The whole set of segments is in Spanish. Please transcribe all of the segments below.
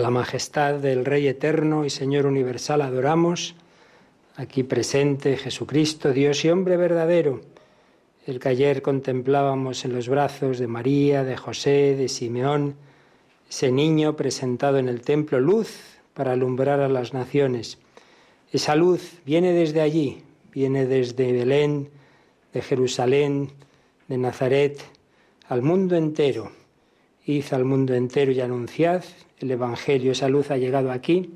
La majestad del Rey eterno y Señor universal adoramos, aquí presente Jesucristo, Dios y hombre verdadero, el que ayer contemplábamos en los brazos de María, de José, de Simeón, ese niño presentado en el templo, luz para alumbrar a las naciones. Esa luz viene desde allí, viene desde Belén, de Jerusalén, de Nazaret, al mundo entero. Id al mundo entero y anunciad el Evangelio. Esa luz ha llegado aquí,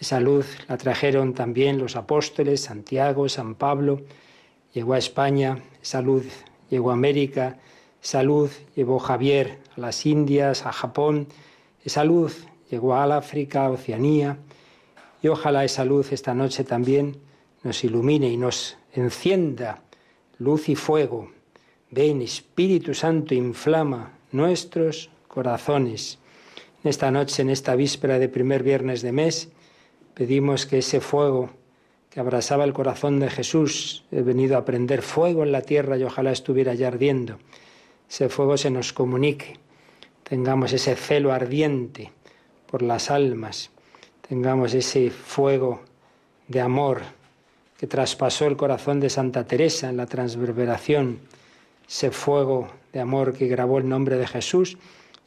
esa luz la trajeron también los apóstoles, Santiago, San Pablo, llegó a España, esa luz llegó a América, esa luz llevó Javier a las Indias, a Japón, esa luz llegó al África, a Oceanía, y ojalá esa luz esta noche también nos ilumine y nos encienda luz y fuego. Ven, Espíritu Santo, inflama nuestros corazones esta noche, en esta víspera de primer viernes de mes, pedimos que ese fuego que abrasaba el corazón de Jesús, he venido a prender fuego en la tierra y ojalá estuviera ya ardiendo, ese fuego se nos comunique, tengamos ese celo ardiente por las almas, tengamos ese fuego de amor que traspasó el corazón de Santa Teresa en la transverberación, ese fuego de amor que grabó el nombre de Jesús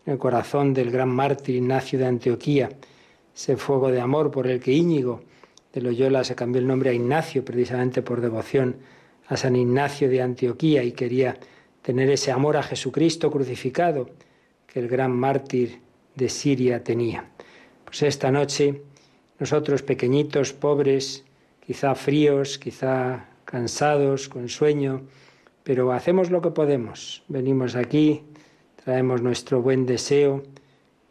en el corazón del gran mártir Ignacio de Antioquía, ese fuego de amor por el que Íñigo de Loyola se cambió el nombre a Ignacio precisamente por devoción a San Ignacio de Antioquía y quería tener ese amor a Jesucristo crucificado que el gran mártir de Siria tenía. Pues esta noche nosotros pequeñitos, pobres, quizá fríos, quizá cansados, con sueño, pero hacemos lo que podemos. Venimos aquí traemos nuestro buen deseo,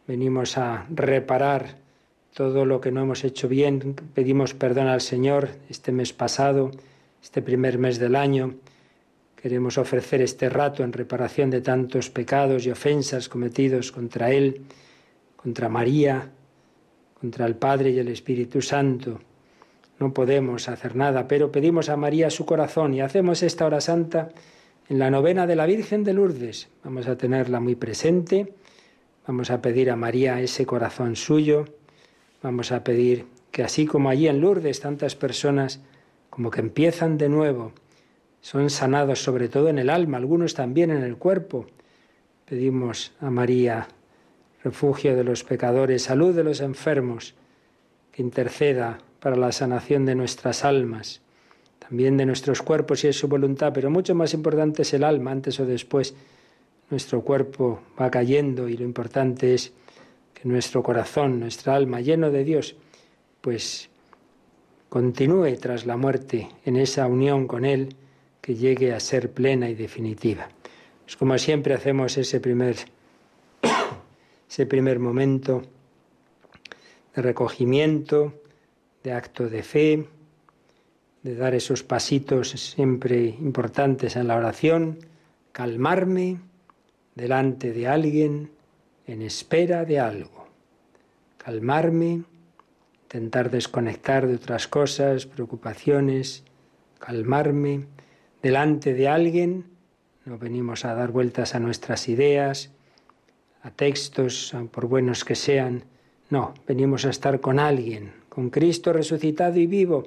venimos a reparar todo lo que no hemos hecho bien, pedimos perdón al Señor este mes pasado, este primer mes del año, queremos ofrecer este rato en reparación de tantos pecados y ofensas cometidos contra Él, contra María, contra el Padre y el Espíritu Santo. no podemos hacer nada, pero pedimos a María su corazón y hacemos esta hora santa en la novena de la Virgen de Lourdes. Vamos a tenerla muy presente, vamos a pedir a María ese corazón suyo, vamos a pedir que así como allí en Lourdes tantas personas como que empiezan de nuevo, son sanados sobre todo en el alma, algunos también en el cuerpo. Pedimos a María, refugio de los pecadores, salud de los enfermos, que interceda para la sanación de nuestras almas, también de nuestros cuerpos si es su voluntad, pero mucho más importante es el alma, antes o después nuestro cuerpo va cayendo y lo importante es que nuestro corazón, nuestra alma, lleno de Dios, pues continúe tras la muerte en esa unión con Él que llegue a ser plena y definitiva. Es como siempre hacemos ese primer, ese primer momento de recogimiento, de acto de fe, de dar esos pasitos siempre importantes en la oración, calmarme delante de alguien en espera de algo, calmarme, intentar desconectar de otras cosas, preocupaciones, calmarme delante de alguien, no venimos a dar vueltas a nuestras ideas, a textos, por buenos que sean, no, venimos a estar con alguien, con Cristo resucitado y vivo.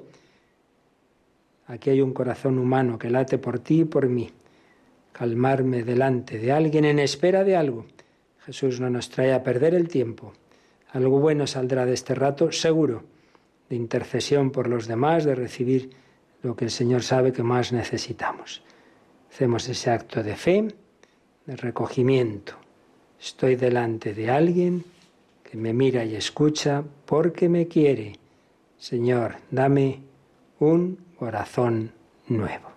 Aquí hay un corazón humano que late por ti y por mí. Calmarme delante de alguien en espera de algo. Jesús no nos trae a perder el tiempo. Algo bueno saldrá de este rato, seguro, de intercesión por los demás, de recibir lo que el Señor sabe que más necesitamos. Hacemos ese acto de fe, de recogimiento. Estoy delante de alguien me mira y escucha porque me quiere. Señor, dame un corazón nuevo.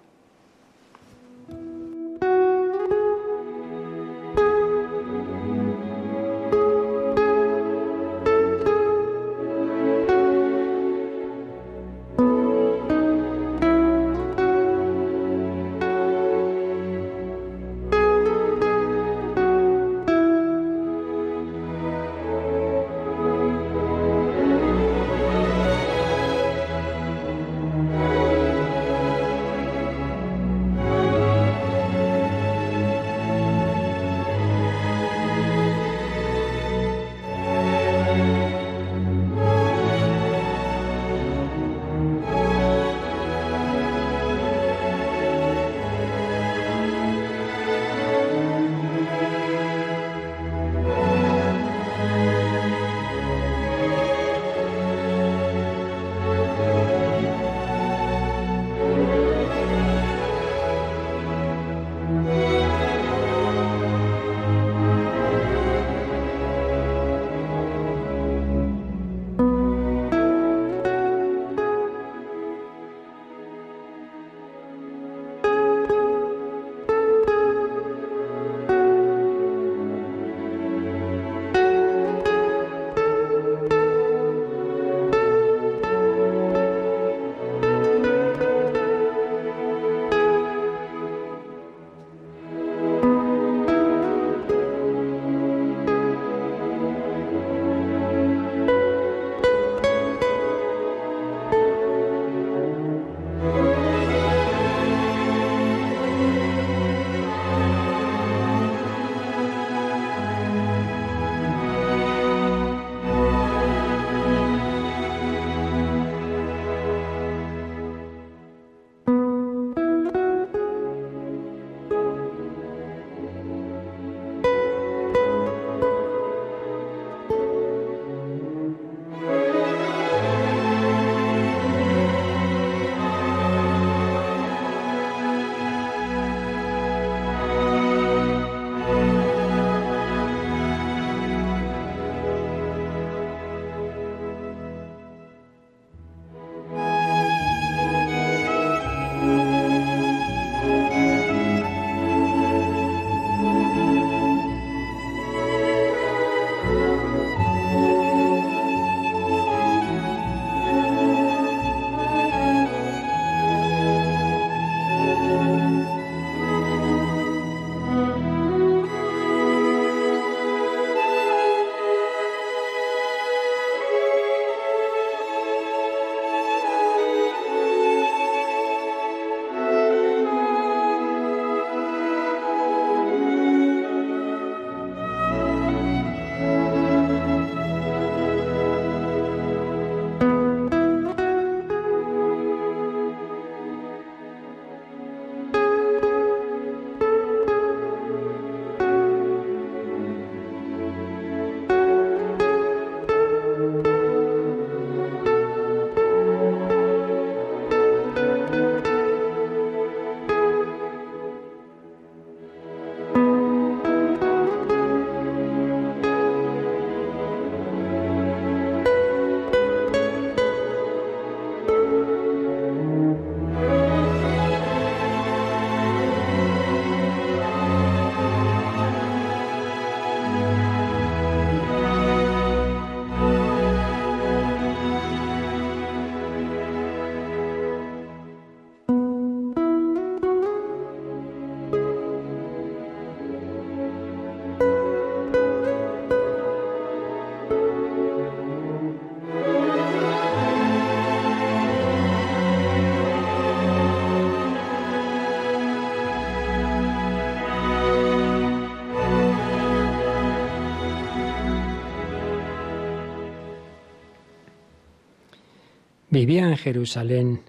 Vivía en Jerusalén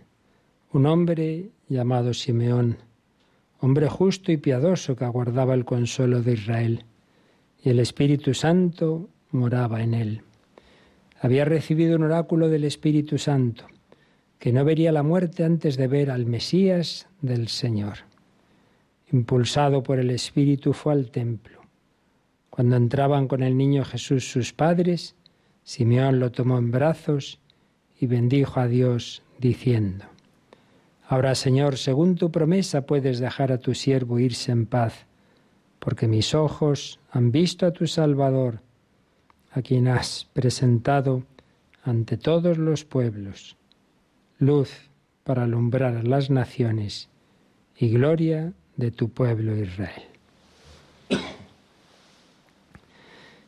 un hombre llamado Simeón, hombre justo y piadoso que aguardaba el consuelo de Israel, y el Espíritu Santo moraba en él. Había recibido un oráculo del Espíritu Santo, que no vería la muerte antes de ver al Mesías del Señor. Impulsado por el Espíritu fue al templo. Cuando entraban con el niño Jesús sus padres, Simeón lo tomó en brazos y bendijo a Dios diciendo, Ahora Señor, según tu promesa puedes dejar a tu siervo irse en paz, porque mis ojos han visto a tu Salvador, a quien has presentado ante todos los pueblos, luz para alumbrar a las naciones y gloria de tu pueblo Israel.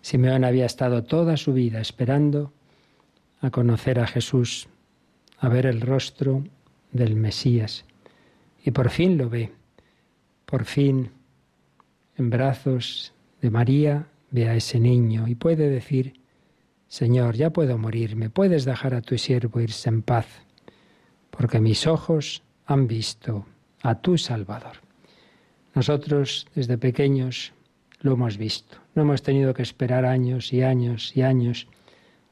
Simeón había estado toda su vida esperando a conocer a Jesús, a ver el rostro del Mesías. Y por fin lo ve. Por fin, en brazos de María, ve a ese niño y puede decir, Señor, ya puedo morirme, puedes dejar a tu siervo irse en paz, porque mis ojos han visto a tu Salvador. Nosotros desde pequeños lo hemos visto, no hemos tenido que esperar años y años y años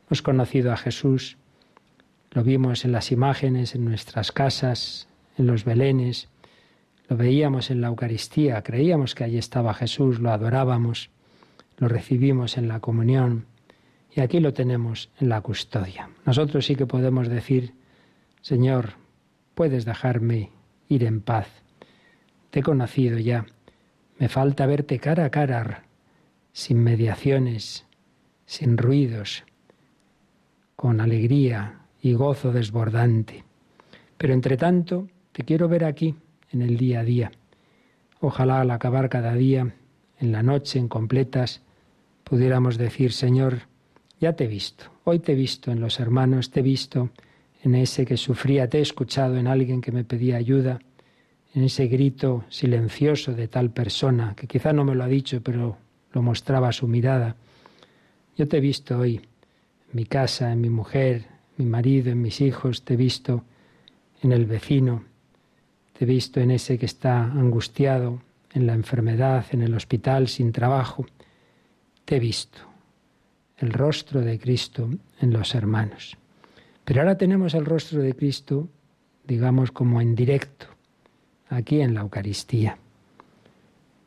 Hemos conocido a Jesús, lo vimos en las imágenes, en nuestras casas, en los belenes, lo veíamos en la Eucaristía, creíamos que allí estaba Jesús, lo adorábamos, lo recibimos en la comunión y aquí lo tenemos en la custodia. Nosotros sí que podemos decir, Señor, puedes dejarme ir en paz. Te he conocido ya. Me falta verte cara a cara, sin mediaciones, sin ruidos, con alegría y gozo desbordante. Pero entre tanto, te quiero ver aquí, en el día a día. Ojalá al acabar cada día, en la noche, en completas, pudiéramos decir, Señor, ya te he visto, hoy te he visto en los hermanos, te he visto en ese que sufría, te he escuchado en alguien que me pedía ayuda, en ese grito silencioso de tal persona, que quizá no me lo ha dicho, pero lo mostraba su mirada. Yo te he visto hoy mi casa, en mi mujer, mi marido, en mis hijos, te he visto en el vecino, te he visto en ese que está angustiado, en la enfermedad, en el hospital, sin trabajo. Te he visto el rostro de Cristo en los hermanos. Pero ahora tenemos el rostro de Cristo, digamos, como en directo, aquí en la Eucaristía.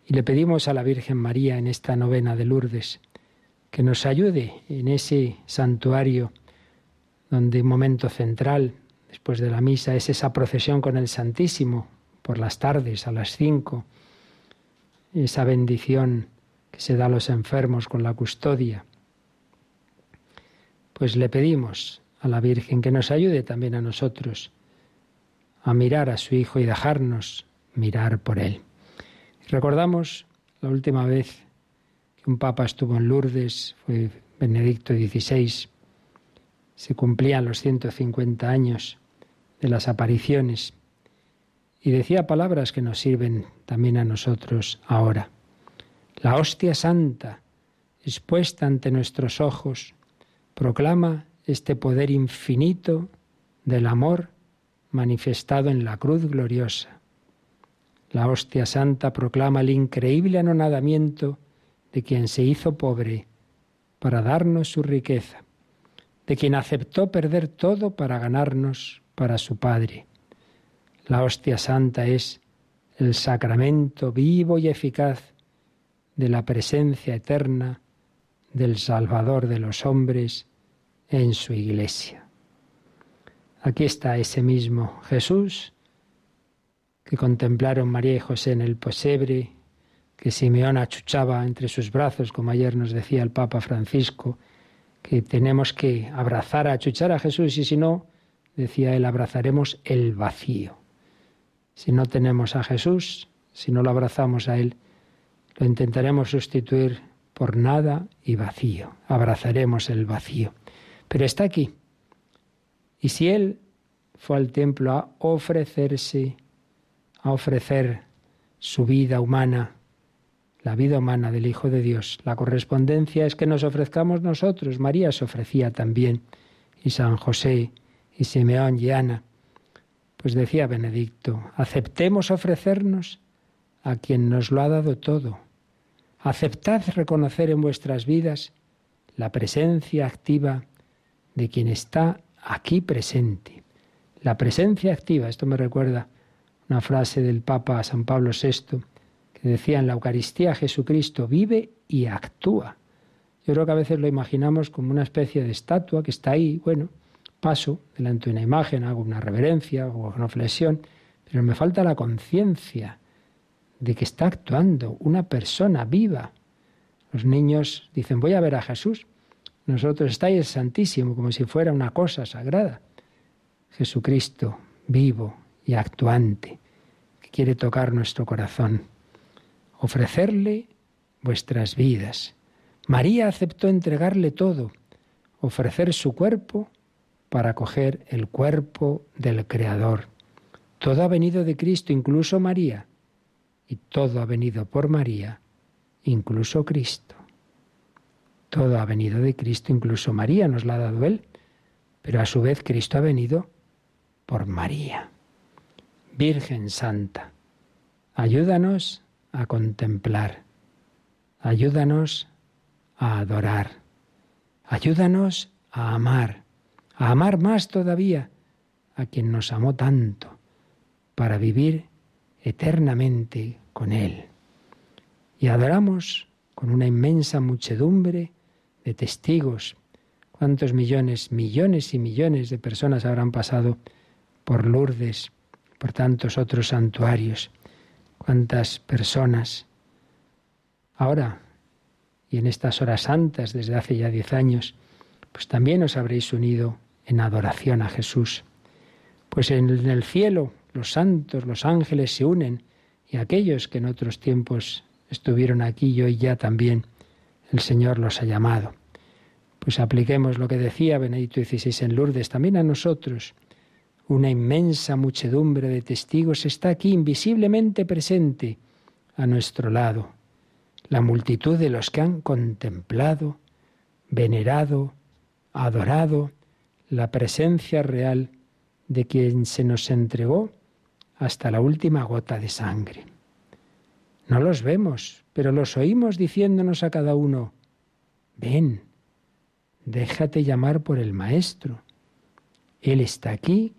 Y le pedimos a la Virgen María en esta novena de Lourdes, que nos ayude en ese santuario donde un momento central después de la misa es esa procesión con el Santísimo por las tardes a las cinco, esa bendición que se da a los enfermos con la custodia. Pues le pedimos a la Virgen que nos ayude también a nosotros a mirar a su Hijo y dejarnos mirar por Él. Recordamos la última vez un papa estuvo en Lourdes, fue Benedicto XVI, se cumplían los 150 años de las apariciones y decía palabras que nos sirven también a nosotros ahora. La hostia santa, expuesta ante nuestros ojos, proclama este poder infinito del amor manifestado en la cruz gloriosa. La hostia santa proclama el increíble anonadamiento de quien se hizo pobre para darnos su riqueza, de quien aceptó perder todo para ganarnos para su Padre. La hostia santa es el sacramento vivo y eficaz de la presencia eterna del Salvador de los hombres en su iglesia. Aquí está ese mismo Jesús que contemplaron María y José en el posebre que Simeón achuchaba entre sus brazos, como ayer nos decía el Papa Francisco, que tenemos que abrazar, achuchar a Jesús y si no, decía él, abrazaremos el vacío. Si no tenemos a Jesús, si no lo abrazamos a Él, lo intentaremos sustituir por nada y vacío. Abrazaremos el vacío. Pero está aquí. Y si Él fue al templo a ofrecerse, a ofrecer su vida humana, la vida humana del Hijo de Dios. La correspondencia es que nos ofrezcamos nosotros. María se ofrecía también, y San José, y Simeón y Ana. Pues decía Benedicto, aceptemos ofrecernos a quien nos lo ha dado todo. Aceptad reconocer en vuestras vidas la presencia activa de quien está aquí presente. La presencia activa, esto me recuerda una frase del Papa San Pablo VI, que decía en la Eucaristía Jesucristo vive y actúa. Yo creo que a veces lo imaginamos como una especie de estatua que está ahí, bueno, paso delante de una imagen, hago una reverencia o una flexión, pero me falta la conciencia de que está actuando una persona viva. Los niños dicen, voy a ver a Jesús. Nosotros está ahí el Santísimo, como si fuera una cosa sagrada. Jesucristo, vivo y actuante, que quiere tocar nuestro corazón. Ofrecerle vuestras vidas. María aceptó entregarle todo, ofrecer su cuerpo para coger el cuerpo del Creador. Todo ha venido de Cristo, incluso María, y todo ha venido por María, incluso Cristo. Todo ha venido de Cristo, incluso María nos la ha dado Él, pero a su vez Cristo ha venido por María. Virgen Santa, ayúdanos a contemplar, ayúdanos a adorar, ayúdanos a amar, a amar más todavía a quien nos amó tanto, para vivir eternamente con Él. Y adoramos con una inmensa muchedumbre de testigos. ¿Cuántos millones, millones y millones de personas habrán pasado por Lourdes, por tantos otros santuarios? ¿Cuántas personas ahora y en estas horas santas desde hace ya diez años, pues también os habréis unido en adoración a Jesús. Pues en el cielo los santos, los ángeles se unen y aquellos que en otros tiempos estuvieron aquí y hoy ya también el Señor los ha llamado. Pues apliquemos lo que decía Benedicto XVI en Lourdes también a nosotros. Una inmensa muchedumbre de testigos está aquí invisiblemente presente a nuestro lado. La multitud de los que han contemplado, venerado, adorado la presencia real de quien se nos entregó hasta la última gota de sangre. No los vemos, pero los oímos diciéndonos a cada uno, ven, déjate llamar por el Maestro. Él está aquí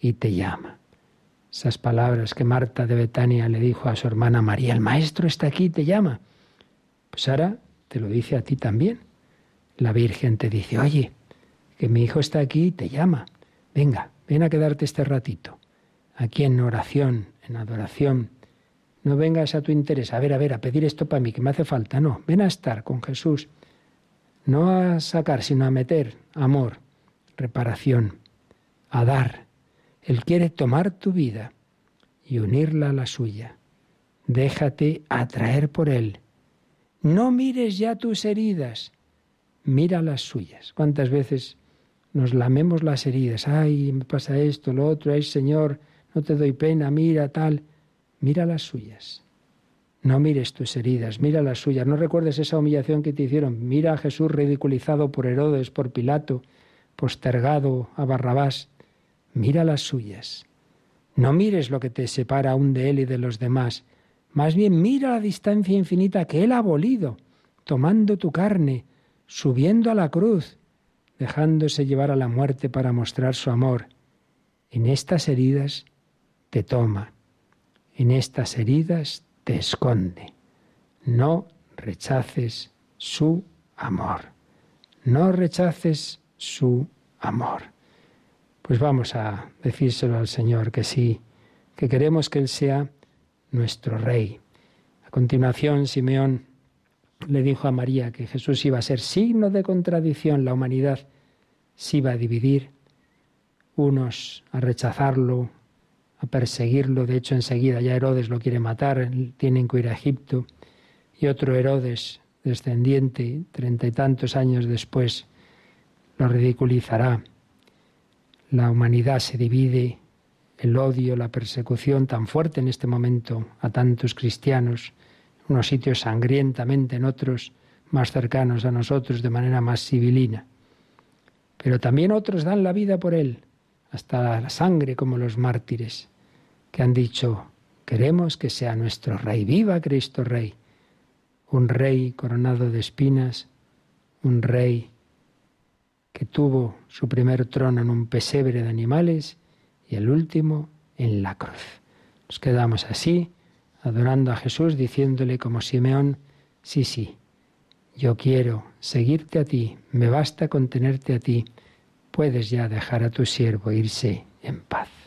y te llama. Esas palabras que Marta de Betania le dijo a su hermana María, el Maestro está aquí y te llama. Pues ahora te lo dice a ti también. La Virgen te dice, oye, que mi hijo está aquí y te llama. Venga, ven a quedarte este ratito, aquí en oración, en adoración. No vengas a tu interés, a ver, a ver, a pedir esto para mí, que me hace falta. No, ven a estar con Jesús. No a sacar, sino a meter amor, reparación, a dar. Él quiere tomar tu vida y unirla a la suya. Déjate atraer por Él. No mires ya tus heridas, mira las suyas. ¿Cuántas veces nos lamemos las heridas. Ay, me pasa esto, lo otro, ay Señor, no te doy pena, mira tal. Mira las suyas. No mires tus heridas, mira las suyas. No recuerdes esa humillación que te hicieron. Mira a Jesús ridiculizado por Herodes, por Pilato, postergado a Barrabás. Mira las suyas. No mires lo que te separa aún de él y de los demás. Más bien mira la distancia infinita que él ha abolido, tomando tu carne, subiendo a la cruz, dejándose llevar a la muerte para mostrar su amor. En estas heridas te toma, en estas heridas te esconde. No rechaces su amor. No rechaces su amor. Pues vamos a decírselo al Señor que sí, que queremos que Él sea nuestro Rey. A continuación, Simeón le dijo a María que Jesús iba a ser signo de contradicción, la humanidad se iba a dividir, unos a rechazarlo, a perseguirlo, de hecho enseguida ya Herodes lo quiere matar, tienen que ir a Egipto, y otro Herodes, descendiente, treinta y tantos años después, lo ridiculizará. La humanidad se divide, el odio, la persecución tan fuerte en este momento a tantos cristianos, unos sitios sangrientamente, en otros más cercanos a nosotros de manera más civilina. Pero también otros dan la vida por él. hasta la sangre como los mártires, que han dicho, queremos que sea nuestro Rey, viva Cristo Rey, un Rey coronado de espinas, un Rey que tuvo su primer trono en un pesebre de animales y el último en la cruz. Nos quedamos así, adorando a Jesús, diciéndole como Simeón, sí, sí, yo quiero seguirte a ti, me basta con tenerte a ti, puedes ya dejar a tu siervo irse en paz.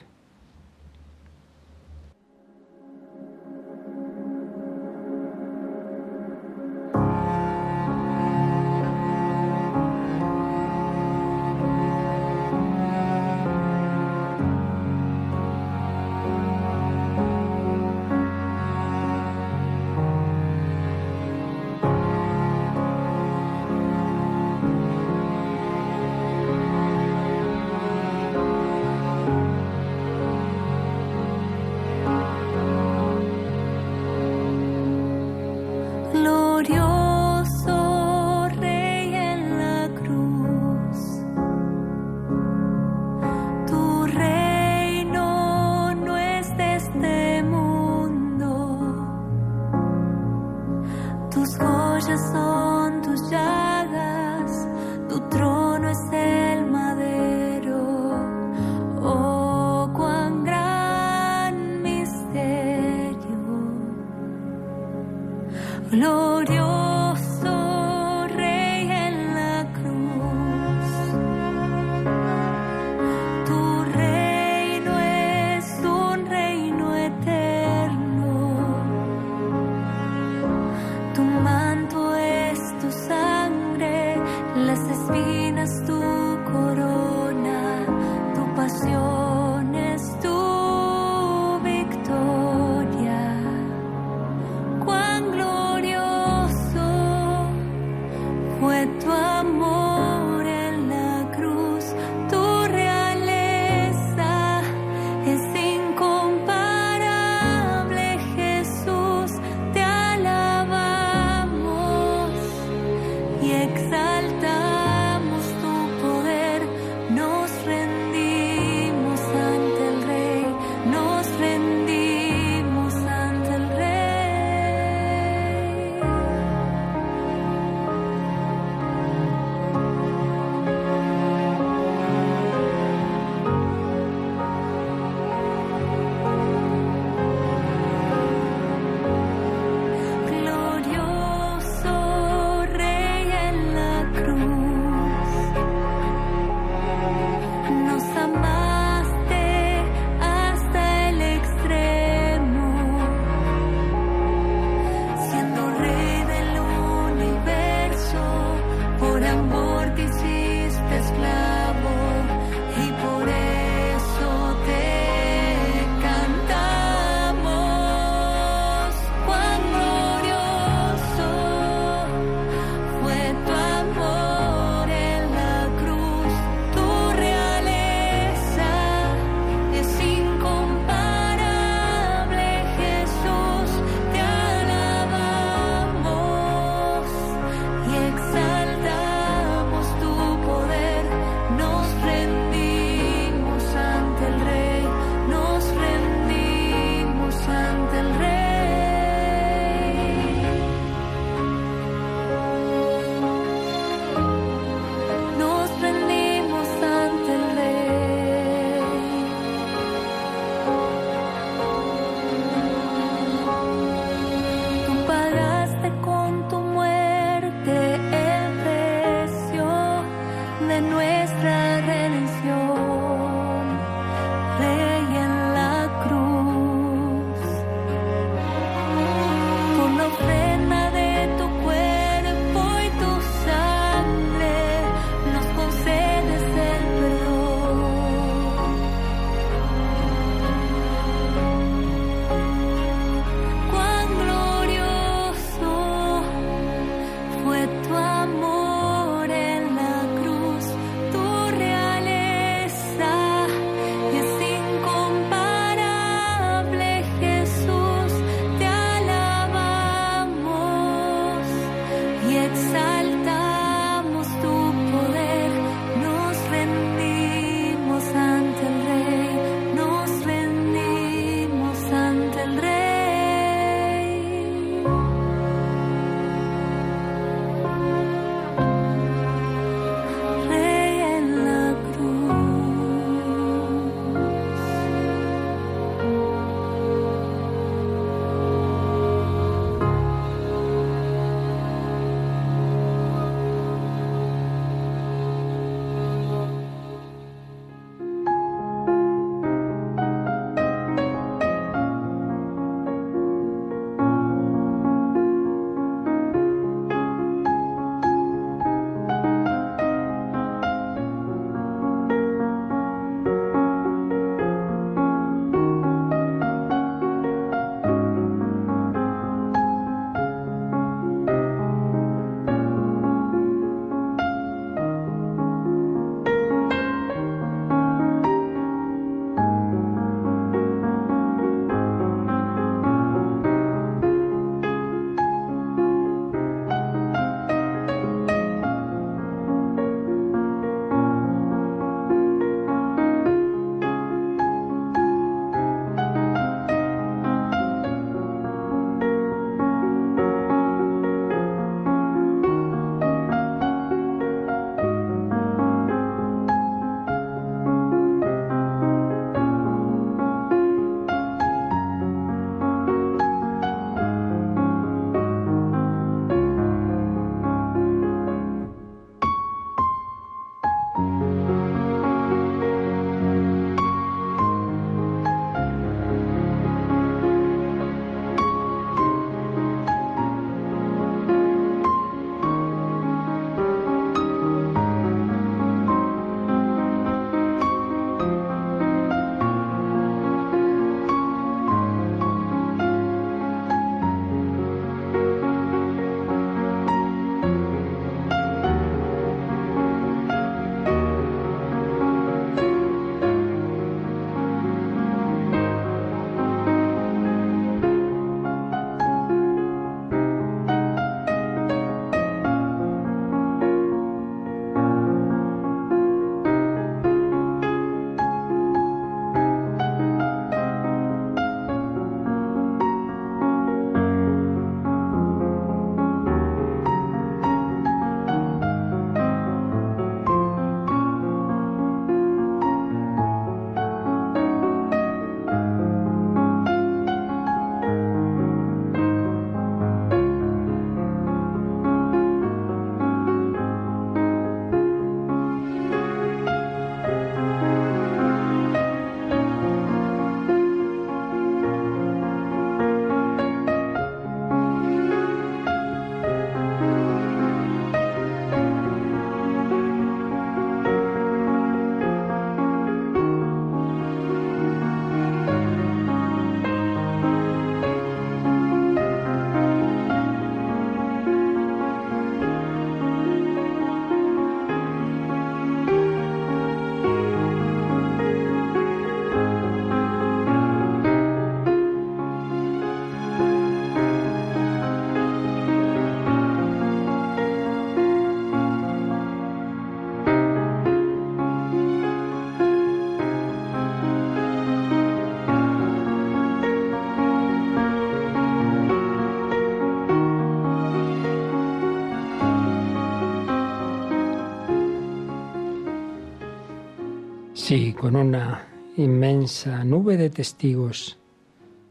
Con una inmensa nube de testigos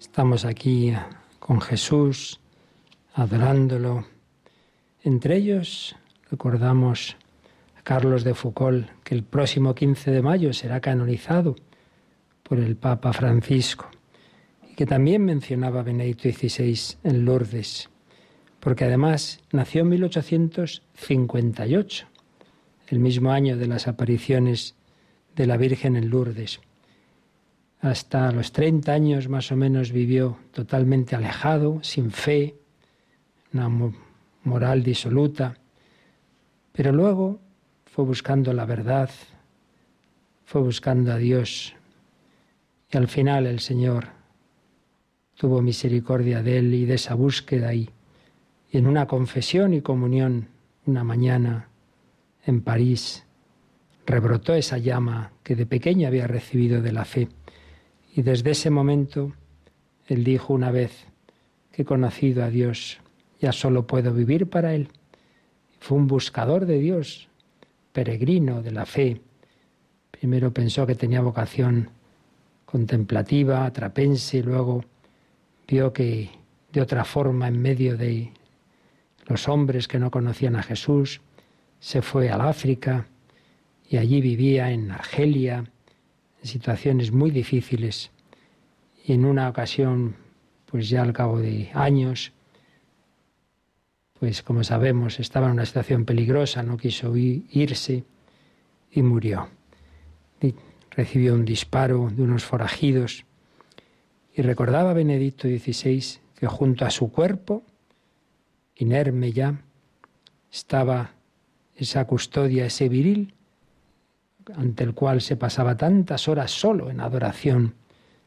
estamos aquí con Jesús, adorándolo. Entre ellos recordamos a Carlos de Foucault, que el próximo 15 de mayo será canonizado por el Papa Francisco, y que también mencionaba Benedicto XVI en Lourdes, porque además nació en 1858, el mismo año de las apariciones de la Virgen en Lourdes. Hasta los 30 años más o menos vivió totalmente alejado, sin fe, una moral disoluta, pero luego fue buscando la verdad, fue buscando a Dios. Y al final el Señor tuvo misericordia de él y de esa búsqueda y, y en una confesión y comunión una mañana en París rebrotó esa llama que de pequeña había recibido de la fe. Y desde ese momento él dijo una vez que he conocido a Dios, ya solo puedo vivir para Él. Fue un buscador de Dios, peregrino de la fe. Primero pensó que tenía vocación contemplativa, atrapense, luego vio que de otra forma en medio de los hombres que no conocían a Jesús, se fue al África, y allí vivía en Argelia, en situaciones muy difíciles. Y en una ocasión, pues ya al cabo de años, pues como sabemos, estaba en una situación peligrosa, no quiso irse y murió. recibió un disparo de unos forajidos y recordaba Benedicto XVI que junto a su cuerpo, inerme ya, estaba esa custodia, ese viril, ante el cual se pasaba tantas horas solo en adoración,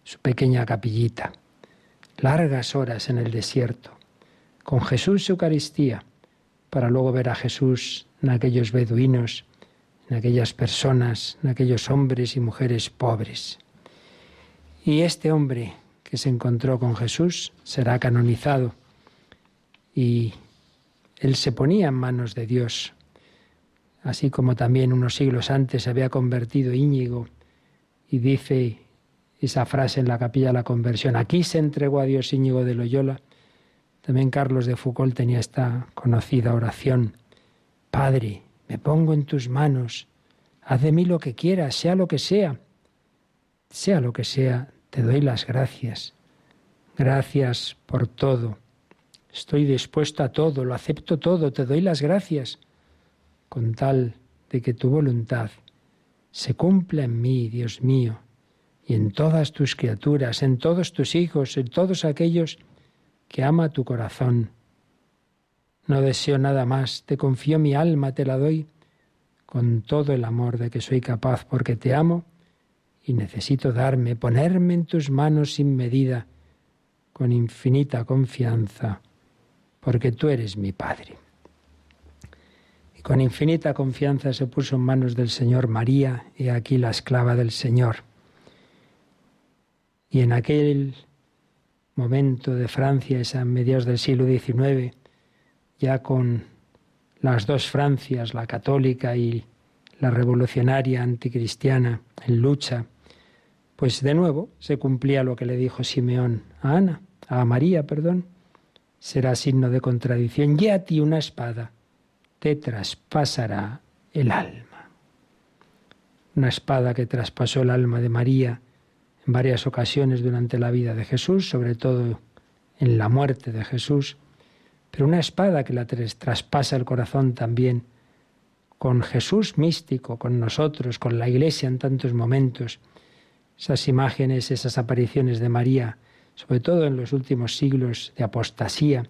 su pequeña capillita, largas horas en el desierto, con Jesús Eucaristía, para luego ver a Jesús en aquellos beduinos, en aquellas personas, en aquellos hombres y mujeres pobres. Y este hombre que se encontró con Jesús será canonizado y él se ponía en manos de Dios así como también unos siglos antes se había convertido Íñigo y dice esa frase en la capilla de la conversión, aquí se entregó a Dios Íñigo de Loyola, también Carlos de Foucault tenía esta conocida oración, Padre, me pongo en tus manos, haz de mí lo que quieras, sea lo que sea, sea lo que sea, te doy las gracias, gracias por todo, estoy dispuesto a todo, lo acepto todo, te doy las gracias con tal de que tu voluntad se cumpla en mí, Dios mío, y en todas tus criaturas, en todos tus hijos, en todos aquellos que ama tu corazón. No deseo nada más, te confío mi alma, te la doy con todo el amor de que soy capaz, porque te amo y necesito darme, ponerme en tus manos sin medida, con infinita confianza, porque tú eres mi Padre. Con infinita confianza se puso en manos del Señor María, y aquí la esclava del Señor. Y en aquel momento de Francia, esa mediados del siglo XIX, ya con las dos Francias, la católica y la revolucionaria anticristiana, en lucha, pues de nuevo se cumplía lo que le dijo Simeón a Ana, a María, perdón, será signo de contradicción, y a ti una espada te traspasará el alma. Una espada que traspasó el alma de María en varias ocasiones durante la vida de Jesús, sobre todo en la muerte de Jesús, pero una espada que la traspasa el corazón también con Jesús místico, con nosotros, con la Iglesia en tantos momentos. Esas imágenes, esas apariciones de María, sobre todo en los últimos siglos de apostasía,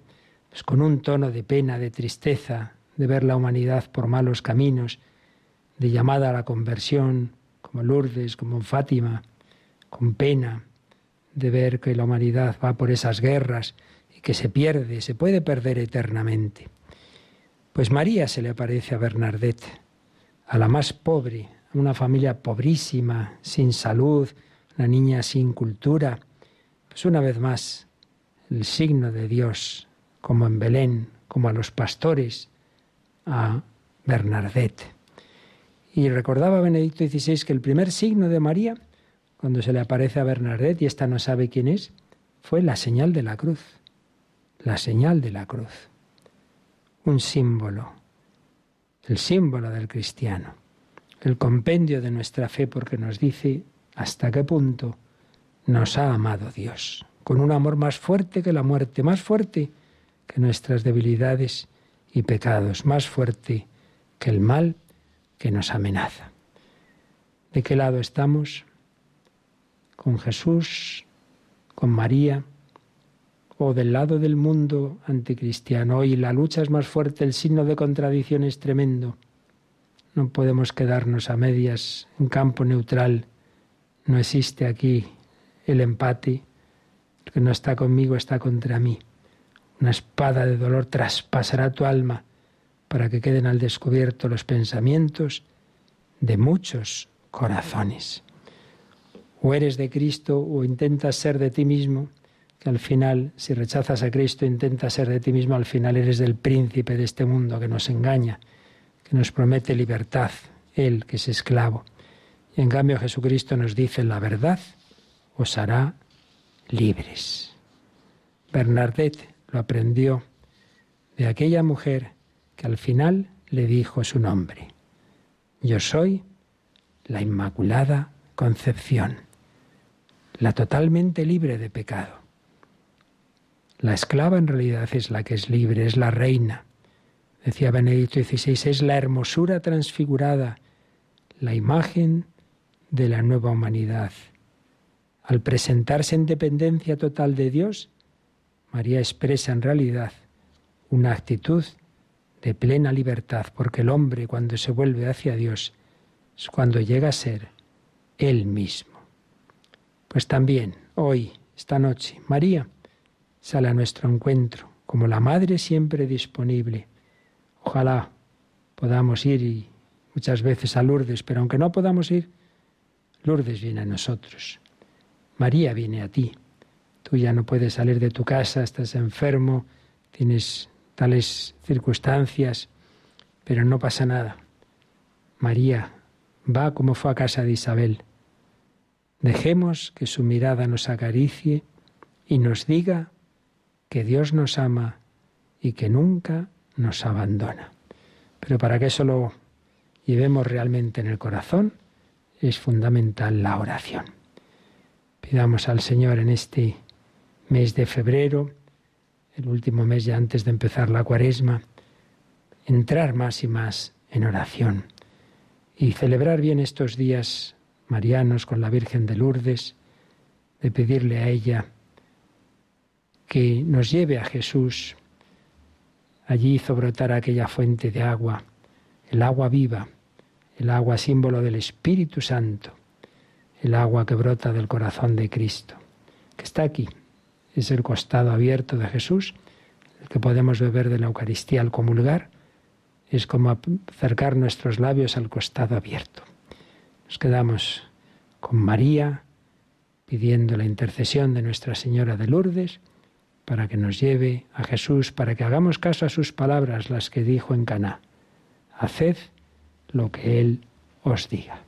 pues con un tono de pena, de tristeza, de ver la humanidad por malos caminos, de llamada a la conversión, como Lourdes, como Fátima, con pena, de ver que la humanidad va por esas guerras y que se pierde, se puede perder eternamente. Pues María se le aparece a Bernadette, a la más pobre, a una familia pobrísima, sin salud, una niña sin cultura. Pues una vez más, el signo de Dios, como en Belén, como a los pastores, a Bernadette. Y recordaba Benedicto XVI que el primer signo de María, cuando se le aparece a Bernadette, y esta no sabe quién es, fue la señal de la cruz. La señal de la cruz. Un símbolo. El símbolo del cristiano. El compendio de nuestra fe porque nos dice hasta qué punto nos ha amado Dios. Con un amor más fuerte que la muerte, más fuerte que nuestras debilidades y pecados, más fuerte que el mal que nos amenaza. ¿De qué lado estamos? ¿Con Jesús? ¿Con María? ¿O del lado del mundo anticristiano? Hoy la lucha es más fuerte, el signo de contradicción es tremendo. No podemos quedarnos a medias en campo neutral. No existe aquí el empate. El que no está conmigo está contra mí. Una espada de dolor traspasará tu alma para que queden al descubierto los pensamientos de muchos corazones. O eres de Cristo o intentas ser de ti mismo, que al final, si rechazas a Cristo, intentas ser de ti mismo, al final eres del príncipe de este mundo que nos engaña, que nos promete libertad, Él que es esclavo. Y en cambio Jesucristo nos dice la verdad os hará libres. Bernadette lo aprendió de aquella mujer que al final le dijo su nombre. Yo soy la Inmaculada Concepción, la totalmente libre de pecado. La esclava en realidad es la que es libre, es la reina. Decía Benedicto XVI, es la hermosura transfigurada, la imagen de la nueva humanidad. Al presentarse en dependencia total de Dios, María expresa en realidad una actitud de plena libertad, porque el hombre cuando se vuelve hacia Dios es cuando llega a ser Él mismo. Pues también, hoy, esta noche, María sale a nuestro encuentro como la Madre siempre disponible. Ojalá podamos ir y muchas veces a Lourdes, pero aunque no podamos ir, Lourdes viene a nosotros. María viene a ti. Ya no puedes salir de tu casa, estás enfermo, tienes tales circunstancias, pero no pasa nada. María va como fue a casa de Isabel. Dejemos que su mirada nos acaricie y nos diga que Dios nos ama y que nunca nos abandona. Pero para que eso lo llevemos realmente en el corazón, es fundamental la oración. Pidamos al Señor en este mes de febrero, el último mes ya antes de empezar la cuaresma, entrar más y más en oración y celebrar bien estos días marianos con la Virgen de Lourdes, de pedirle a ella que nos lleve a Jesús. Allí hizo brotar aquella fuente de agua, el agua viva, el agua símbolo del Espíritu Santo, el agua que brota del corazón de Cristo, que está aquí es el costado abierto de Jesús, el que podemos beber de la Eucaristía al comulgar, es como acercar nuestros labios al costado abierto. Nos quedamos con María pidiendo la intercesión de Nuestra Señora de Lourdes para que nos lleve a Jesús, para que hagamos caso a sus palabras, las que dijo en Caná. Haced lo que Él os diga.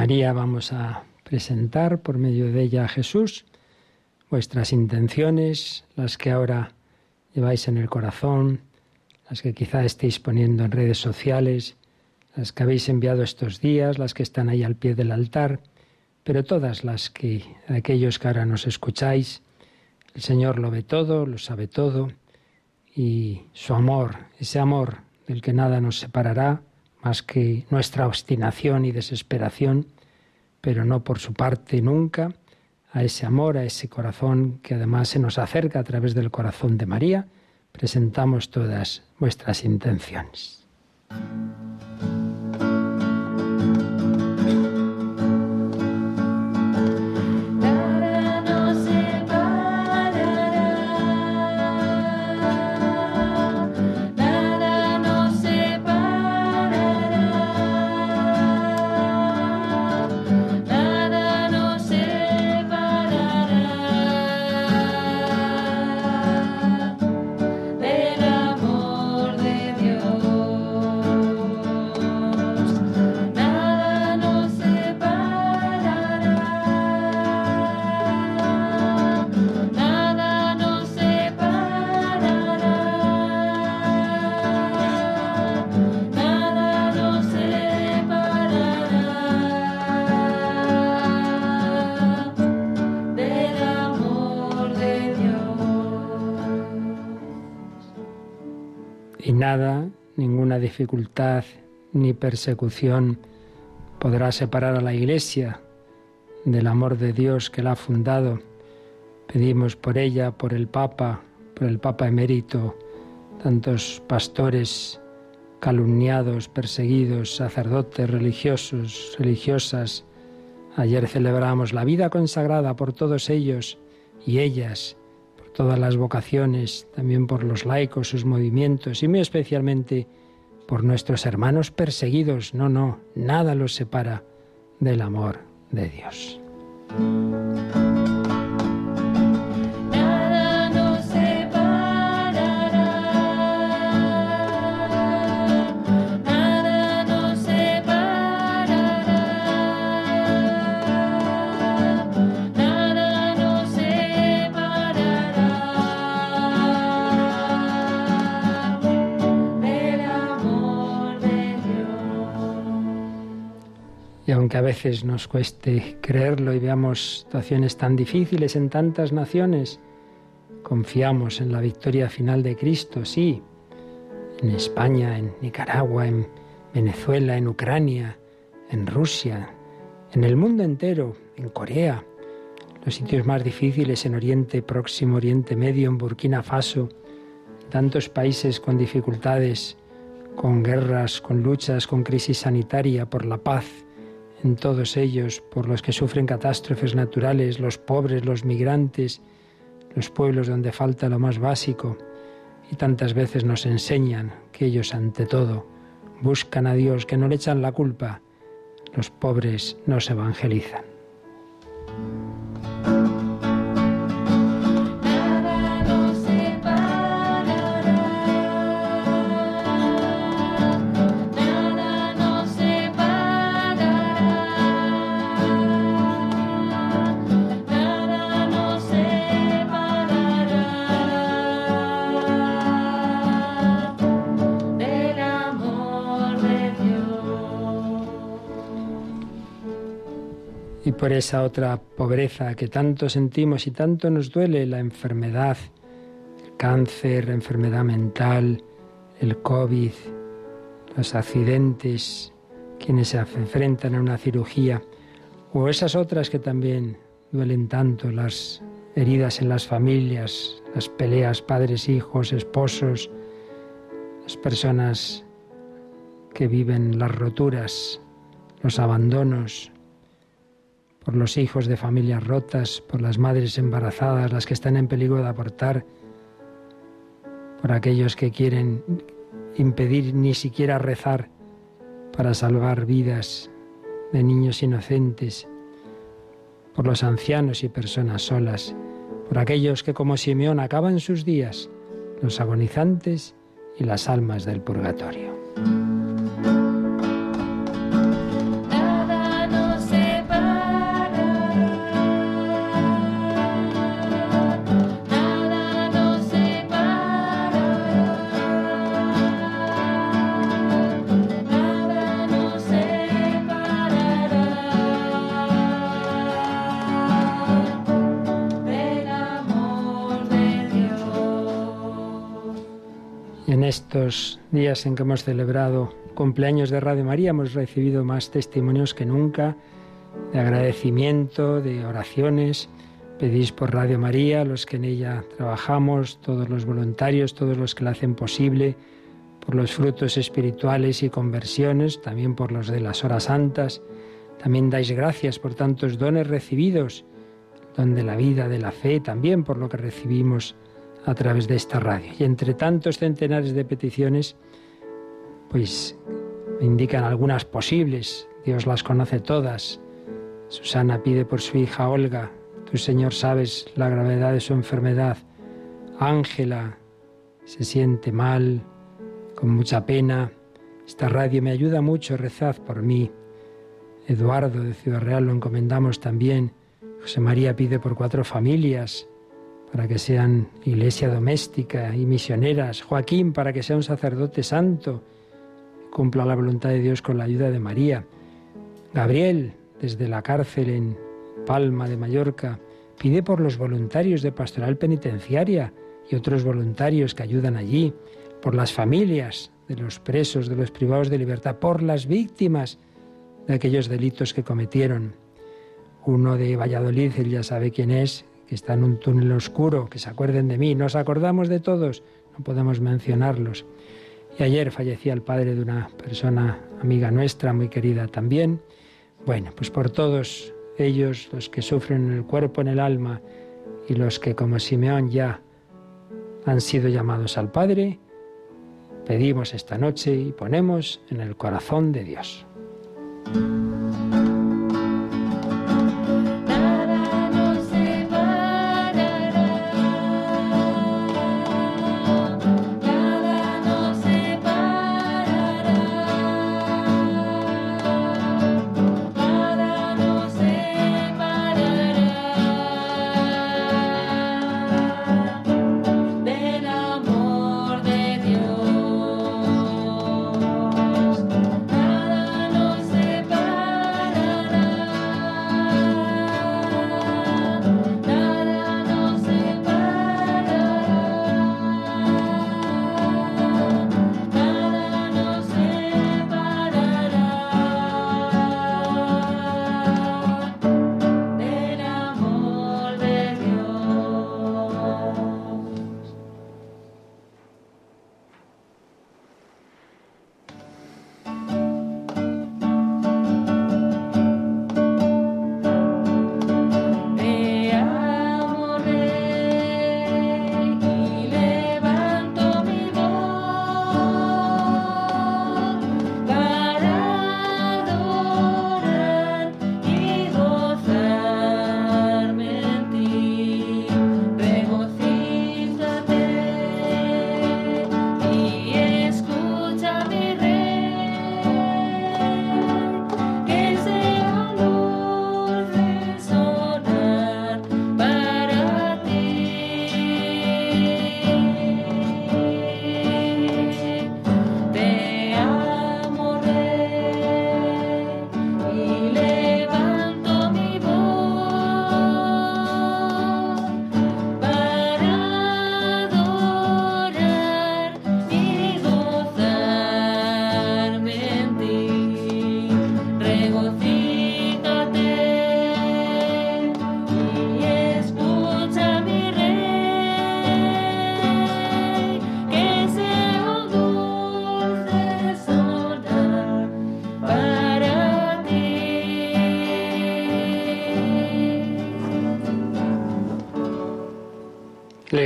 María vamos a presentar por medio de ella a Jesús vuestras intenciones, las que ahora lleváis en el corazón, las que quizá estéis poniendo en redes sociales, las que habéis enviado estos días, las que están ahí al pie del altar, pero todas las que aquellos que ahora nos escucháis, el Señor lo ve todo, lo sabe todo, y su amor, ese amor del que nada nos separará, más que nuestra obstinación y desesperación, pero no por su parte nunca, a ese amor, a ese corazón que además se nos acerca a través del corazón de María, presentamos todas vuestras intenciones. Dificultad ni persecución podrá separar a la Iglesia del amor de Dios que la ha fundado. Pedimos por ella, por el Papa, por el Papa emérito, tantos pastores calumniados, perseguidos, sacerdotes, religiosos, religiosas. Ayer celebramos la vida consagrada por todos ellos y ellas todas las vocaciones, también por los laicos, sus movimientos y muy especialmente por nuestros hermanos perseguidos. No, no, nada los separa del amor de Dios. A veces nos cueste creerlo y veamos situaciones tan difíciles en tantas naciones, confiamos en la victoria final de Cristo, sí, en España, en Nicaragua, en Venezuela, en Ucrania, en Rusia, en el mundo entero, en Corea, los sitios más difíciles en Oriente Próximo, Oriente Medio, en Burkina Faso, tantos países con dificultades, con guerras, con luchas, con crisis sanitaria por la paz, en todos ellos, por los que sufren catástrofes naturales, los pobres, los migrantes, los pueblos donde falta lo más básico, y tantas veces nos enseñan que ellos ante todo buscan a Dios, que no le echan la culpa, los pobres no se evangelizan. por esa otra pobreza que tanto sentimos y tanto nos duele, la enfermedad, el cáncer, la enfermedad mental, el COVID, los accidentes, quienes se enfrentan a una cirugía, o esas otras que también duelen tanto, las heridas en las familias, las peleas padres, hijos, esposos, las personas que viven las roturas, los abandonos, por los hijos de familias rotas, por las madres embarazadas, las que están en peligro de abortar, por aquellos que quieren impedir ni siquiera rezar para salvar vidas de niños inocentes, por los ancianos y personas solas, por aquellos que como Simeón acaban sus días, los agonizantes y las almas del purgatorio. Estos días en que hemos celebrado cumpleaños de Radio María hemos recibido más testimonios que nunca de agradecimiento, de oraciones. Pedís por Radio María, los que en ella trabajamos, todos los voluntarios, todos los que la hacen posible, por los frutos espirituales y conversiones, también por los de las horas santas. También dais gracias por tantos dones recibidos, don de la vida, de la fe, también por lo que recibimos a través de esta radio. Y entre tantos centenares de peticiones, pues me indican algunas posibles. Dios las conoce todas. Susana pide por su hija Olga. Tú, Señor, sabes la gravedad de su enfermedad. Ángela se siente mal, con mucha pena. Esta radio me ayuda mucho, rezad por mí. Eduardo de Ciudad Real lo encomendamos también. José María pide por cuatro familias para que sean iglesia doméstica y misioneras. Joaquín, para que sea un sacerdote santo, cumpla la voluntad de Dios con la ayuda de María. Gabriel, desde la cárcel en Palma de Mallorca, pide por los voluntarios de pastoral penitenciaria y otros voluntarios que ayudan allí, por las familias de los presos, de los privados de libertad, por las víctimas de aquellos delitos que cometieron. Uno de Valladolid, él ya sabe quién es, que está en un túnel oscuro, que se acuerden de mí. Nos acordamos de todos, no podemos mencionarlos. Y ayer fallecía el padre de una persona amiga nuestra, muy querida también. Bueno, pues por todos ellos, los que sufren en el cuerpo, en el alma, y los que como Simeón ya han sido llamados al Padre, pedimos esta noche y ponemos en el corazón de Dios.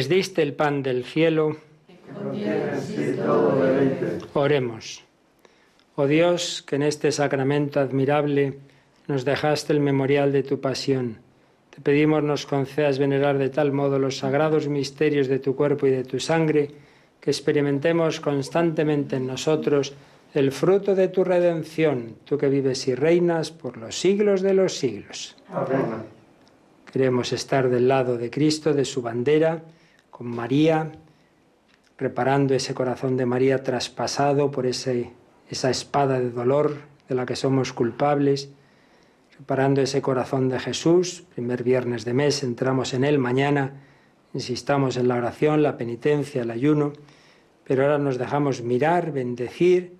Les diste el pan del cielo. Oremos. Oh Dios, que en este sacramento admirable nos dejaste el memorial de tu pasión. Te pedimos nos concedas venerar de tal modo los sagrados misterios de tu cuerpo y de tu sangre, que experimentemos constantemente en nosotros el fruto de tu redención, tú que vives y reinas por los siglos de los siglos. Amén. Queremos estar del lado de Cristo, de su bandera, con María, reparando ese corazón de María traspasado por ese, esa espada de dolor de la que somos culpables, reparando ese corazón de Jesús, primer viernes de mes, entramos en él, mañana insistamos en la oración, la penitencia, el ayuno, pero ahora nos dejamos mirar, bendecir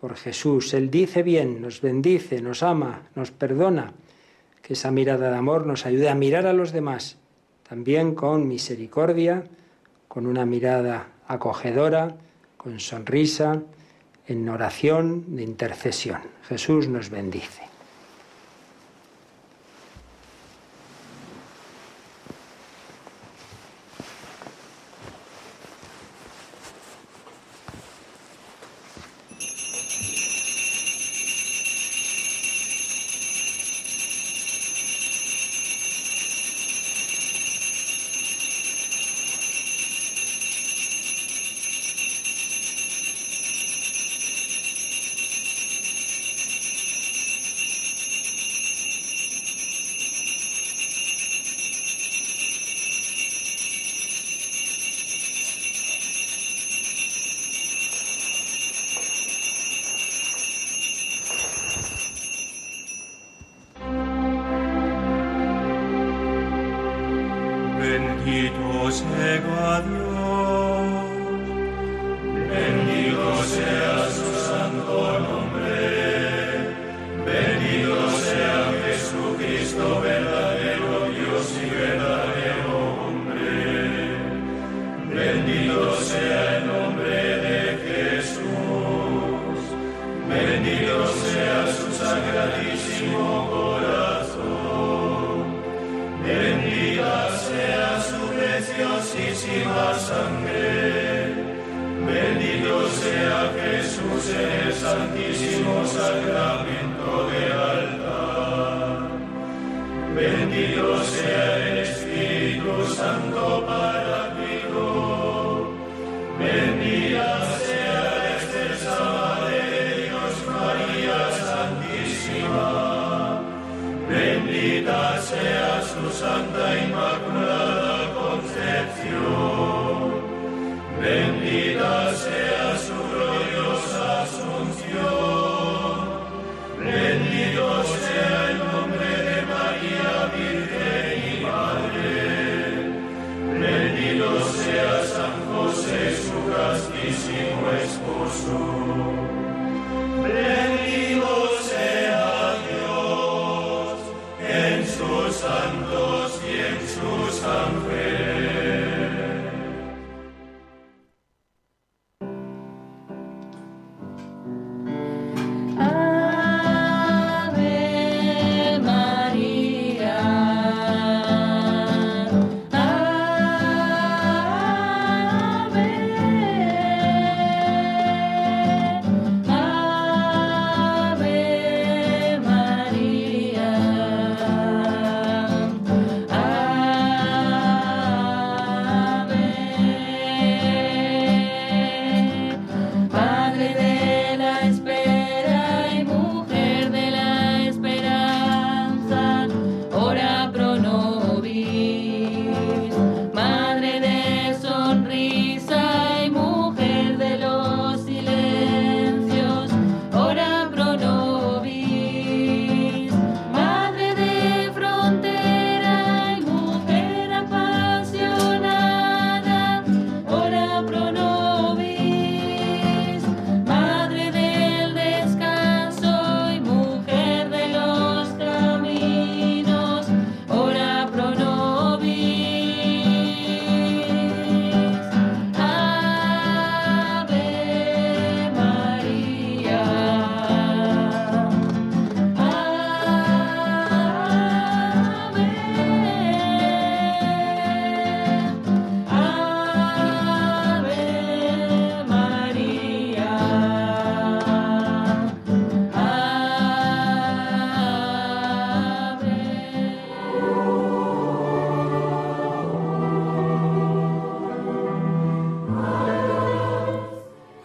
por Jesús. Él dice bien, nos bendice, nos ama, nos perdona. Que esa mirada de amor nos ayude a mirar a los demás, también con misericordia, con una mirada acogedora, con sonrisa, en oración de intercesión. Jesús nos bendice.